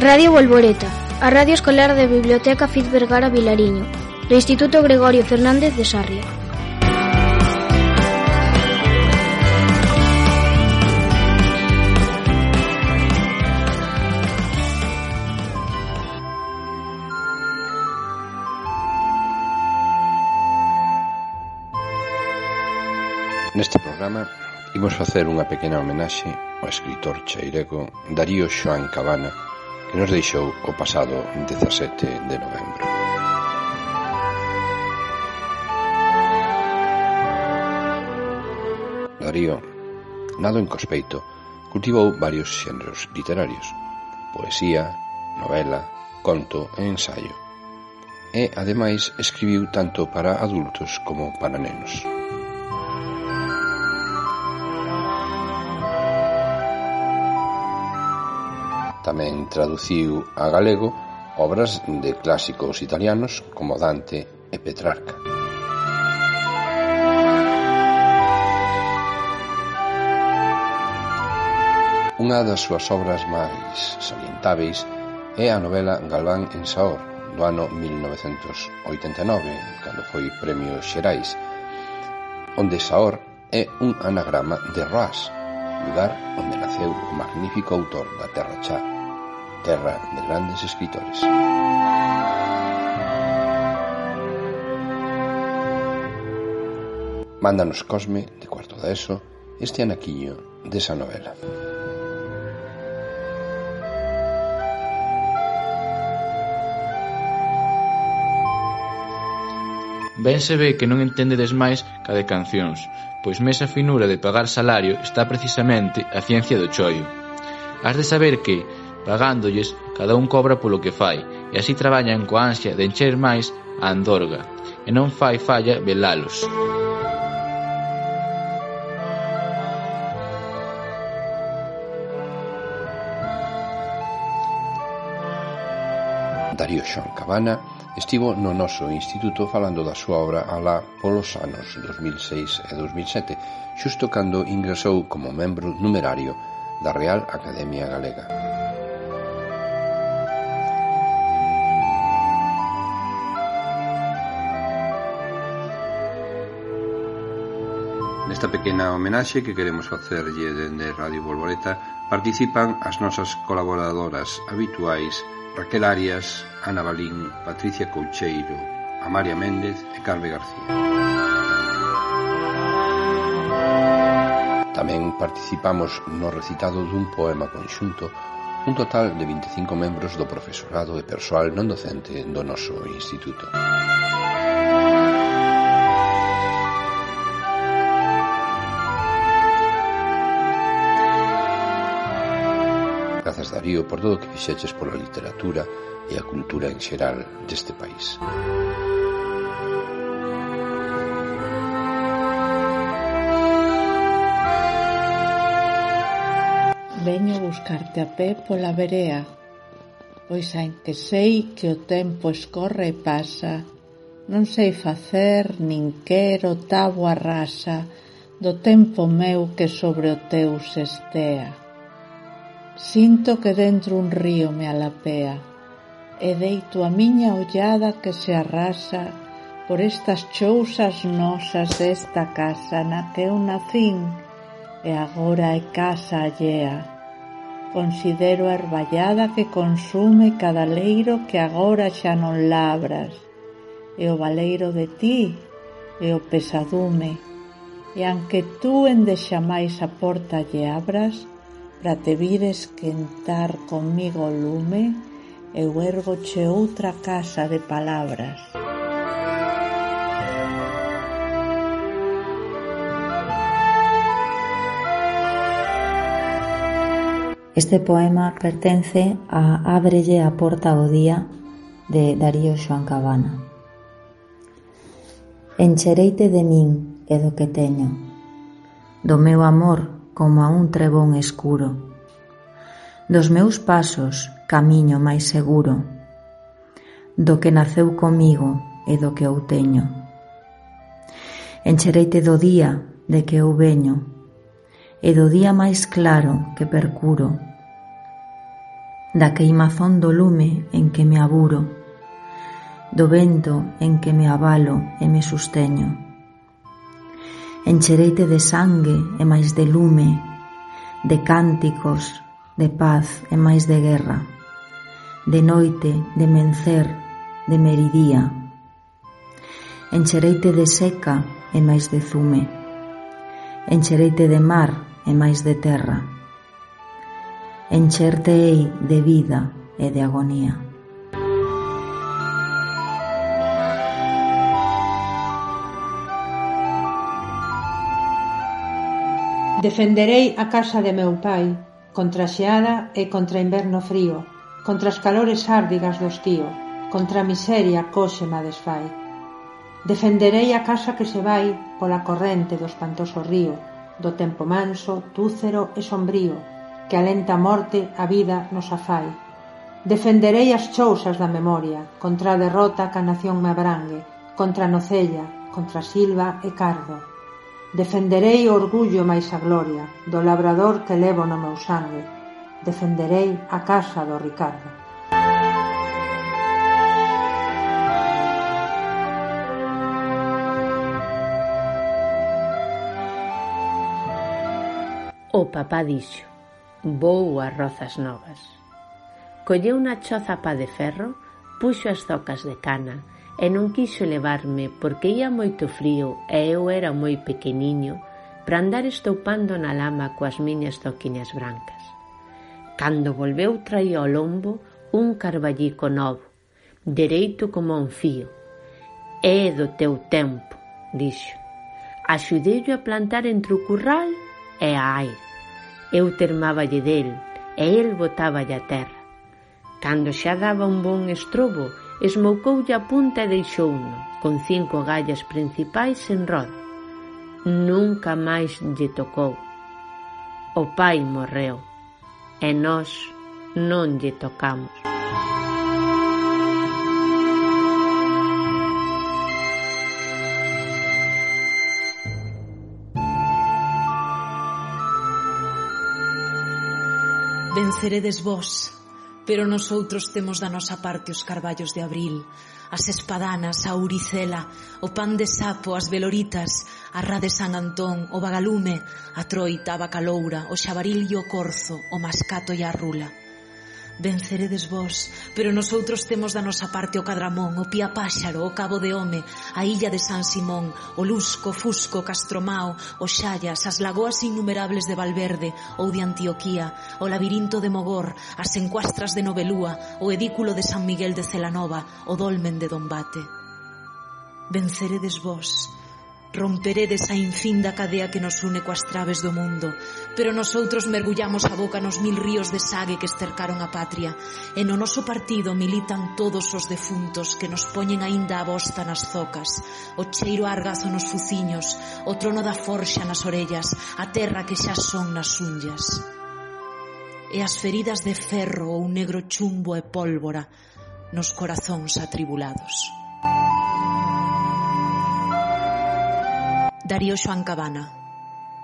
Radio Volvoreta, a Radio Escolar da Biblioteca Fiz Vergara Vilariño, do Instituto Gregorio Fernández de Sarria. Neste programa imos facer unha pequena homenaxe ao escritor cheirego Darío Xoán Cabana, que nos deixou o pasado 17 de novembro. Darío, nado en Cospeito, cultivou varios xéneros literarios, poesía, novela, conto e ensaio. E, ademais, escribiu tanto para adultos como para nenos. Tamén traduciu a galego obras de clásicos italianos como Dante e Petrarca. Unha das súas obras máis salientáveis é a novela Galván en Saor, do ano 1989, cando foi Premio Xerais, onde Saor é un anagrama de Ras, lugar onde naceu o magnífico autor da Terra Chá, terra de grandes escritores. Mándanos Cosme, de cuarto da ESO, este anaquiño desa novela. Ben se ve que non entendedes máis ca de cancións, pois mesa finura de pagar salario está precisamente a ciencia do choio. Has de saber que, pagándolles cada un cobra polo que fai, e así traballan coa ansia de encher máis a andorga, e non fai falla velalos. Darío Xoan Cabana estivo no noso instituto falando da súa obra alá polos anos 2006 e 2007, xusto cando ingresou como membro numerario da Real Academia Galega. Nesta pequena homenaxe que queremos facerlle dende Radio Volvoreta participan as nosas colaboradoras habituais Raquel Arias, Ana Balín, Patricia Coucheiro, Amaria Méndez e Carme García. Tamén participamos no recitado dun poema conxunto un total de 25 membros do profesorado e persoal non docente do noso instituto. Grazas, Darío, por todo o que fixeches pola literatura e a cultura en xeral deste país. Veño buscarte a pé pola verea, pois aunque sei que o tempo escorre e pasa, non sei facer nin quero táboa rasa do tempo meu que sobre o teu se estea. Sinto que dentro un río me alapea e deito a miña ollada que se arrasa por estas chousas nosas desta casa na que eu nacín e agora é casa allea. Considero a herballada que consume cada leiro que agora xa non labras e o valeiro de ti e o pesadume e anque tú ende máis a porta lle abras, para te vir esquentar comigo o lume, eu ergoche outra casa de palabras. Este poema pertence a Ábrelle a porta ao día de Darío Xoan Cabana. Enchereite de min e do que teño, do meu amor como a un trebón escuro. Dos meus pasos camiño máis seguro do que naceu comigo e do que eu teño. Enchereite do día de que eu veño e do día máis claro que percuro da queimazón do lume en que me aburo do vento en que me avalo e me susteño enchereite de sangue e máis de lume, de cánticos, de paz e máis de guerra, de noite, de mencer, de meridía. Enchereite de seca e máis de zume, enchereite de mar e máis de terra. Enchertei de vida e de agonía. Defenderei a casa de meu pai, contra a xeada e contra inverno frío, contra as calores árdigas do estío, contra a miseria coxe ma desfai. Defenderei a casa que se vai pola corrente do espantoso río, do tempo manso, túcero e sombrío, que alenta a morte a vida nos afai. Defenderei as chousas da memoria, contra a derrota que a nación me abrangue, contra a nocella, contra a silva e cardo Defenderei o orgullo máis a gloria do labrador que levo no meu sangue. Defenderei a casa do Ricardo. O papá dixo, vou a rozas novas. Colleu unha choza pa de ferro, puxo as zocas de cana, e non quixo levarme porque ía moito frío e eu era moi pequeniño para andar estoupando na lama coas miñas toquiñas brancas. Cando volveu traía ao lombo un carballico novo, dereito como un fío. É do teu tempo, dixo. Axudeillo a plantar entre o curral e a aire. Eu termáballe del e el botáballe a terra. Cando xa daba un bon estrobo, esmoucoulle a punta e deixouno, con cinco gallas principais en roda. Nunca máis lle tocou. O pai morreu, e nós non lle tocamos. Venceredes vos, pero nosoutros temos da nosa parte os carballos de abril, as espadanas, a uricela, o pan de sapo, as veloritas, a ra de San Antón, o vagalume, a troita, a bacaloura, o xabaril e o corzo, o mascato e a rula. Venceredes vós, pero nosoutros temos da nosa parte o Cadramón, o Pía Páxaro, o Cabo de Home, a Illa de San Simón, o Lusco, Fusco, Castromao, o Xallas, as lagoas innumerables de Valverde ou de Antioquía, o labirinto de Mogor, as encuastras de Novelúa, o edículo de San Miguel de Celanova, o dolmen de Dombate. Venceredes vós, Romperedes a infinda cadea que nos une coas traves do mundo, pero nosoutros mergullamos a boca nos mil ríos de sague que estercaron a patria, e no noso partido militan todos os defuntos que nos poñen aínda a bosta nas zocas, o cheiro argazo nos fuciños, o trono da forxa nas orellas, a terra que xa son nas unllas. E as feridas de ferro ou negro chumbo e pólvora nos corazóns atribulados. Darío Xoan Cabana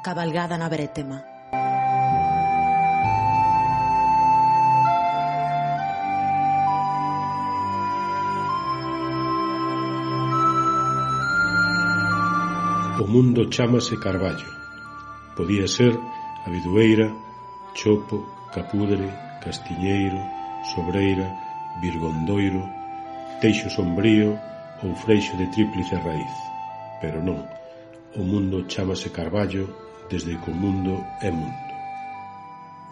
Cabalgada na Bretema O mundo chamase Carballo. Podía ser a Bidueira, Chopo, Capudre, Castiñeiro, Sobreira, Virgondoiro, Teixo Sombrío ou Freixo de Tríplice Raíz pero non. O mundo chámase Carballo desde que o mundo é mundo.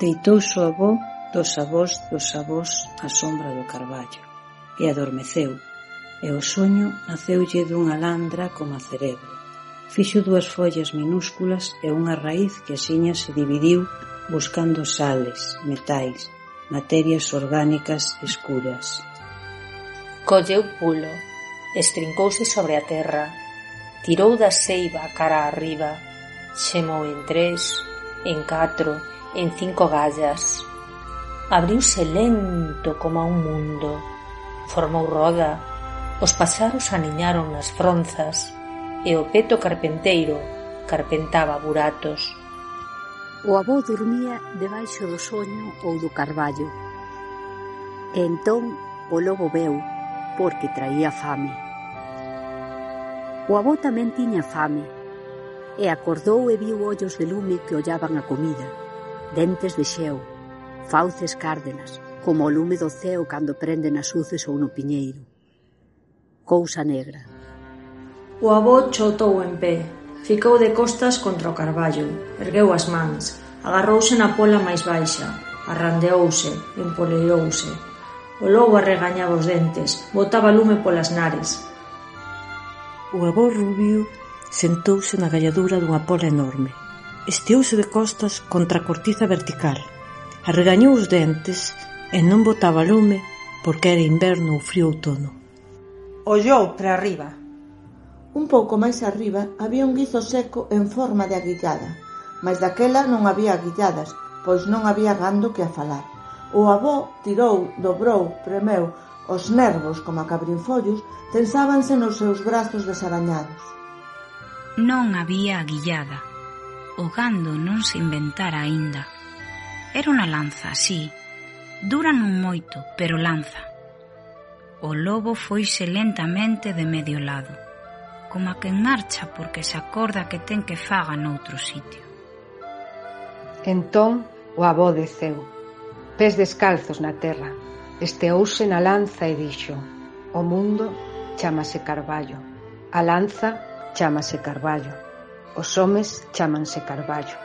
Deitouse o avó dos avós dos avós á sombra do Carballo e adormeceu, e o soño naceulle dunha landra como a cerebro. Fixo dúas follas minúsculas e unha raíz que axiña se dividiu buscando sales, metais, materias orgánicas escuras. Colleu pulo, estrincouse sobre a terra tirou da seiva cara arriba, xemou en tres, en catro, en cinco gallas. Abriuse lento como a un mundo, formou roda, os paxaros aniñaron nas fronzas e o peto carpenteiro carpentaba buratos. O avó dormía debaixo do soño ou do carballo. E entón o lobo veu, porque traía fame. O avó tamén tiña fame, e acordou e viu ollos de lume que ollaban a comida, dentes de xeo, fauces cárdenas, como o lume do ceo cando prende nas uces ou no piñeiro. Cousa negra. O avó chotou en pé, ficou de costas contra o carballo, ergueu as mans, agarrouse na pola máis baixa, arrandeouse, empoleirouse. O lobo arregañaba os dentes, botaba lume polas nares, O avó Rubio sentouse na galladura dunha pola enorme. Esteouse de costas contra a cortiza vertical. Arregañou os dentes e non botaba lume porque era inverno ou frío outono. Ollou para arriba. Un pouco máis arriba había un guizo seco en forma de aguillada, mas daquela non había aguilladas, pois non había gando que a falar. O avó tirou, dobrou, premeu, os nervos, como a cabrinfollos, tensábanse nos seus brazos desarañados. Non había aguillada. O gando non se inventara aínda. Era unha lanza, sí. Dura non moito, pero lanza. O lobo foise lentamente de medio lado, como a que en marcha porque se acorda que ten que faga noutro sitio. Entón o avó deceu pés descalzos na terra, esteouse na lanza e dixo O mundo chamase Carballo, a lanza chamase Carballo, os homes chamanse Carballo,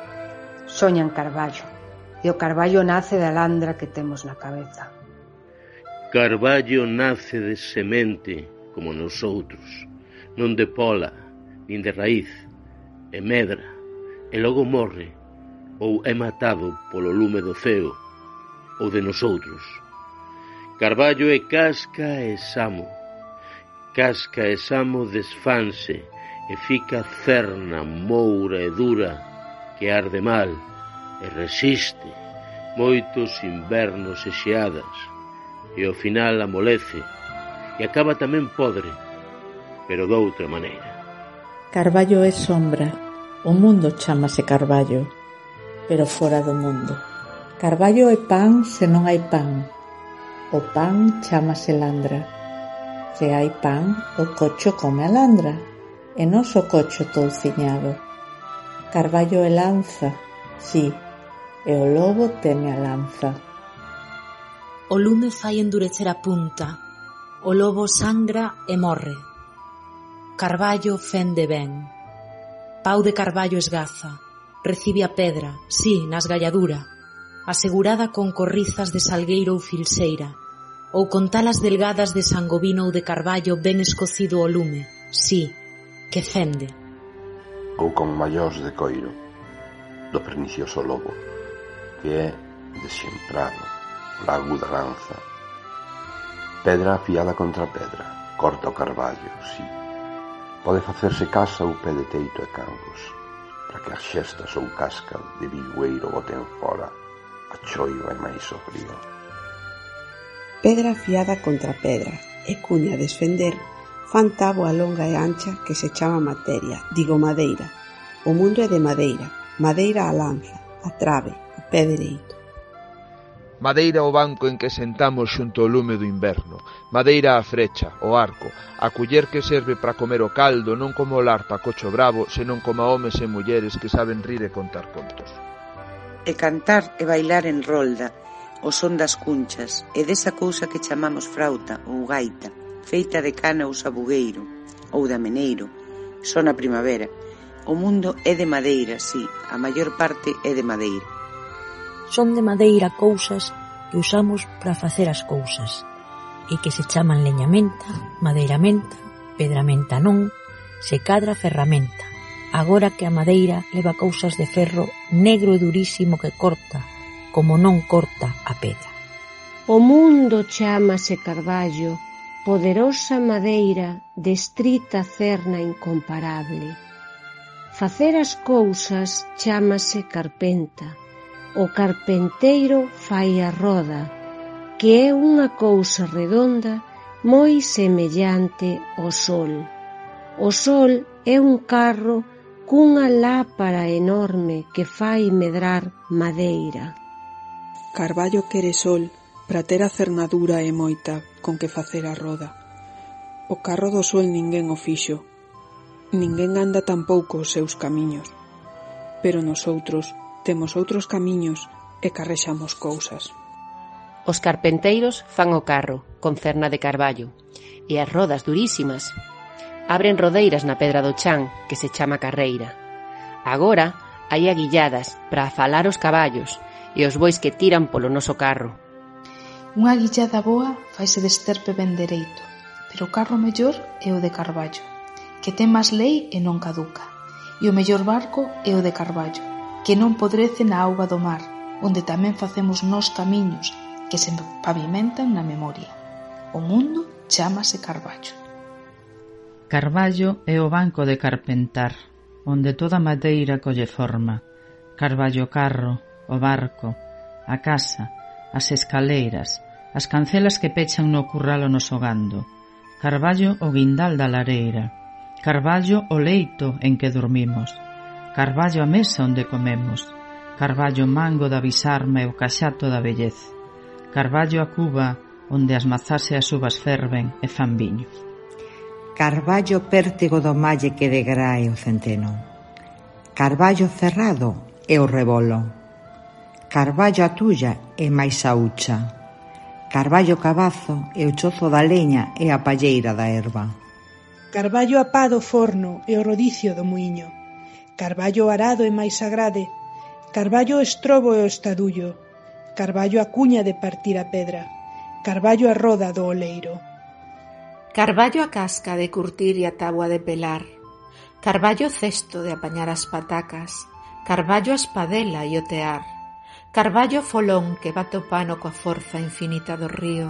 soñan Carballo, e o Carballo nace da landra que temos na cabeza. Carballo nace de semente, como nos outros, non de pola, nin de raíz, e medra, e logo morre ou é matado polo lume do ceo ou de nosoutros. Carballo e Casca e Samo. Casca e Samo desfanse e fica cerna, moura e dura que arde mal e resiste moitos invernos e xeadas e ao final amolece e acaba tamén podre, pero doutra maneira. Carballo é sombra, o mundo chamase Carballo, pero fora do mundo. Carballo é pan se non hai pan. O pan chamase landra. Se hai pan, o cocho come a landra. E non o cocho touciñado. Carballo é lanza, sí, e o lobo teme a lanza. O lume fai endurecer a punta. O lobo sangra e morre. Carballo fende ben. Pau de Carballo esgaza. Recibe a pedra, sí, nas galladura asegurada con corrizas de salgueiro ou filseira, ou con talas delgadas de sangovino ou de carballo ben escocido ao lume, sí, que fende. Ou con maiós de coiro, do pernicioso lobo, que é desxemprado, la aguda lanza, pedra afiada contra pedra, corta o carballo, sí. Pode facerse casa ou pé de teito e cangos, para que as xestas ou casca de bigueiro boten fora A choiva e máis sombría. Pedra afiada contra pedra e cuña a desfender fan táboa longa e ancha que se chama materia, digo madeira. O mundo é de madeira, madeira a lanza, a trave, o pé dereito. Madeira o banco en que sentamos xunto ao lume do inverno, madeira a frecha, o arco, a culler que serve para comer o caldo non como o larpa cocho bravo, senón como homes e mulleres que saben rir e contar contos e cantar e bailar en rolda, o son das cunchas, e desa cousa que chamamos frauta ou gaita, feita de cana ou sabugueiro, ou de meneiro, só na primavera. O mundo é de madeira, sí, a maior parte é de madeira. Son de madeira cousas que usamos para facer as cousas, e que se chaman leñamenta, madeiramenta, pedramenta non, se cadra ferramenta agora que a madeira leva cousas de ferro negro e durísimo que corta, como non corta a pedra. O mundo chamase Carballo, poderosa madeira de estrita cerna incomparable. Facer as cousas chamase carpenta. O carpenteiro fai a roda, que é unha cousa redonda moi semellante ao sol. O sol é un carro cunha lápara enorme que fai medrar madeira. Carballo quere sol para ter a cernadura e moita con que facer a roda. O carro do sol ninguén o fixo. Ninguén anda tampouco os seus camiños. Pero nosoutros temos outros camiños e carrexamos cousas. Os carpenteiros fan o carro con cerna de carballo e as rodas durísimas abren rodeiras na pedra do chan que se chama carreira. Agora hai aguilladas para falar os caballos e os bois que tiran polo noso carro. Unha aguillada boa faise desterpe ben dereito, pero o carro mellor é o de Carballo, que ten máis lei e non caduca. E o mellor barco é o de Carballo, que non podrece na auga do mar, onde tamén facemos nós camiños que se pavimentan na memoria. O mundo chamase Carballo. Carballo é o banco de Carpentar, onde toda madeira colle forma. Carballo carro, o barco, a casa, as escaleiras, as cancelas que pechan no curralo no sogando. Carballo o guindal da lareira. Carballo o leito en que dormimos. Carballo a mesa onde comemos. Carballo mango da bisarma e o caxato da vellez. Carballo a cuba onde as mazás e as uvas ferven e fan viños. Carballo pértigo do malle que degrae o centeno. Carballo cerrado é o rebolo. Carballo a tulla é máis a ucha. Carballo cabazo é o chozo da leña e a palleira da erva. Carballo a pá do forno é o rodicio do muiño. Carballo arado é máis agrade. Carballo o estrobo e o estadullo. Carballo a cuña de partir a pedra. Carballo a roda do oleiro. Carballo a casca de curtir e a táboa de pelar. Carballo cesto de apañar as patacas. Carballo a espadela e o tear. Carballo folón que va topano coa forza infinita do río.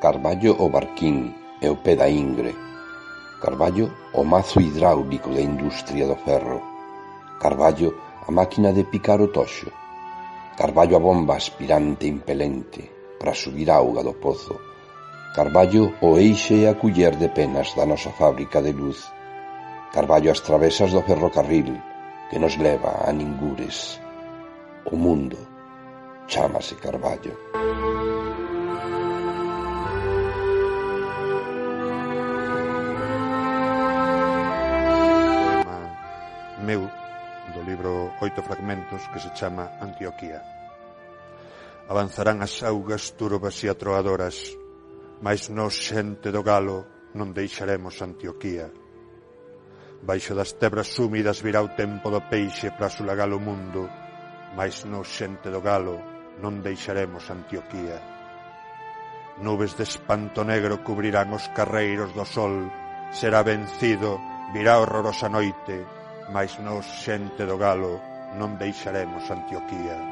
Carballo o barquín e o pé da ingre. Carballo o mazo hidráulico da industria do ferro. Carballo a máquina de picar o toxo. Carballo a bomba aspirante impelente para subir auga do pozo Carballo o eixe e a culler de penas da nosa fábrica de luz. Carballo as travesas do ferrocarril que nos leva a ningures. O mundo chamase Carballo. meu do libro Oito Fragmentos que se chama Antioquía. Avanzarán as augas turbas e atroadoras Mas nos, xente do galo, non deixaremos Antioquía. Baixo das tebras súmidas virá o tempo do peixe para sulagar o mundo, mas nos, xente do galo, non deixaremos Antioquía. Nubes de espanto negro cubrirán os carreiros do sol, será vencido, virá horrorosa noite, mas nos, xente do galo, non deixaremos Antioquía.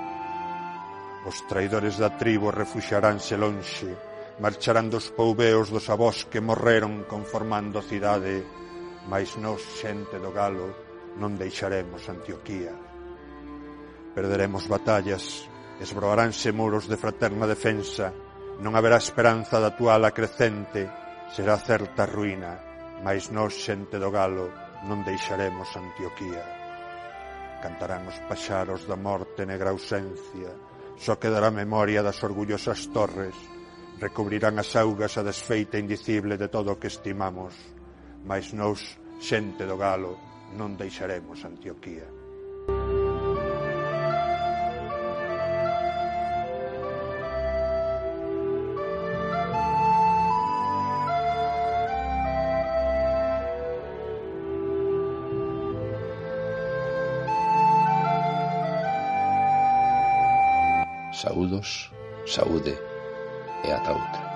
Os traidores da tribo refuxaránse lonxe, Marcharán dos poubeos dos avós que morreron conformando a cidade, mas nos, xente do galo, non deixaremos Antioquía. Perderemos batallas, esbroaránse muros de fraterna defensa, non haberá esperanza da tua ala crecente, será certa ruína, mas nos, xente do galo, non deixaremos Antioquía. Cantarán os paxaros da morte negra ausencia, só quedará memoria das orgullosas torres, recubrirán as augas a desfeita indicible de todo o que estimamos, mas nós, xente do galo, non deixaremos Antioquía. saúdos, saúde. é a outra.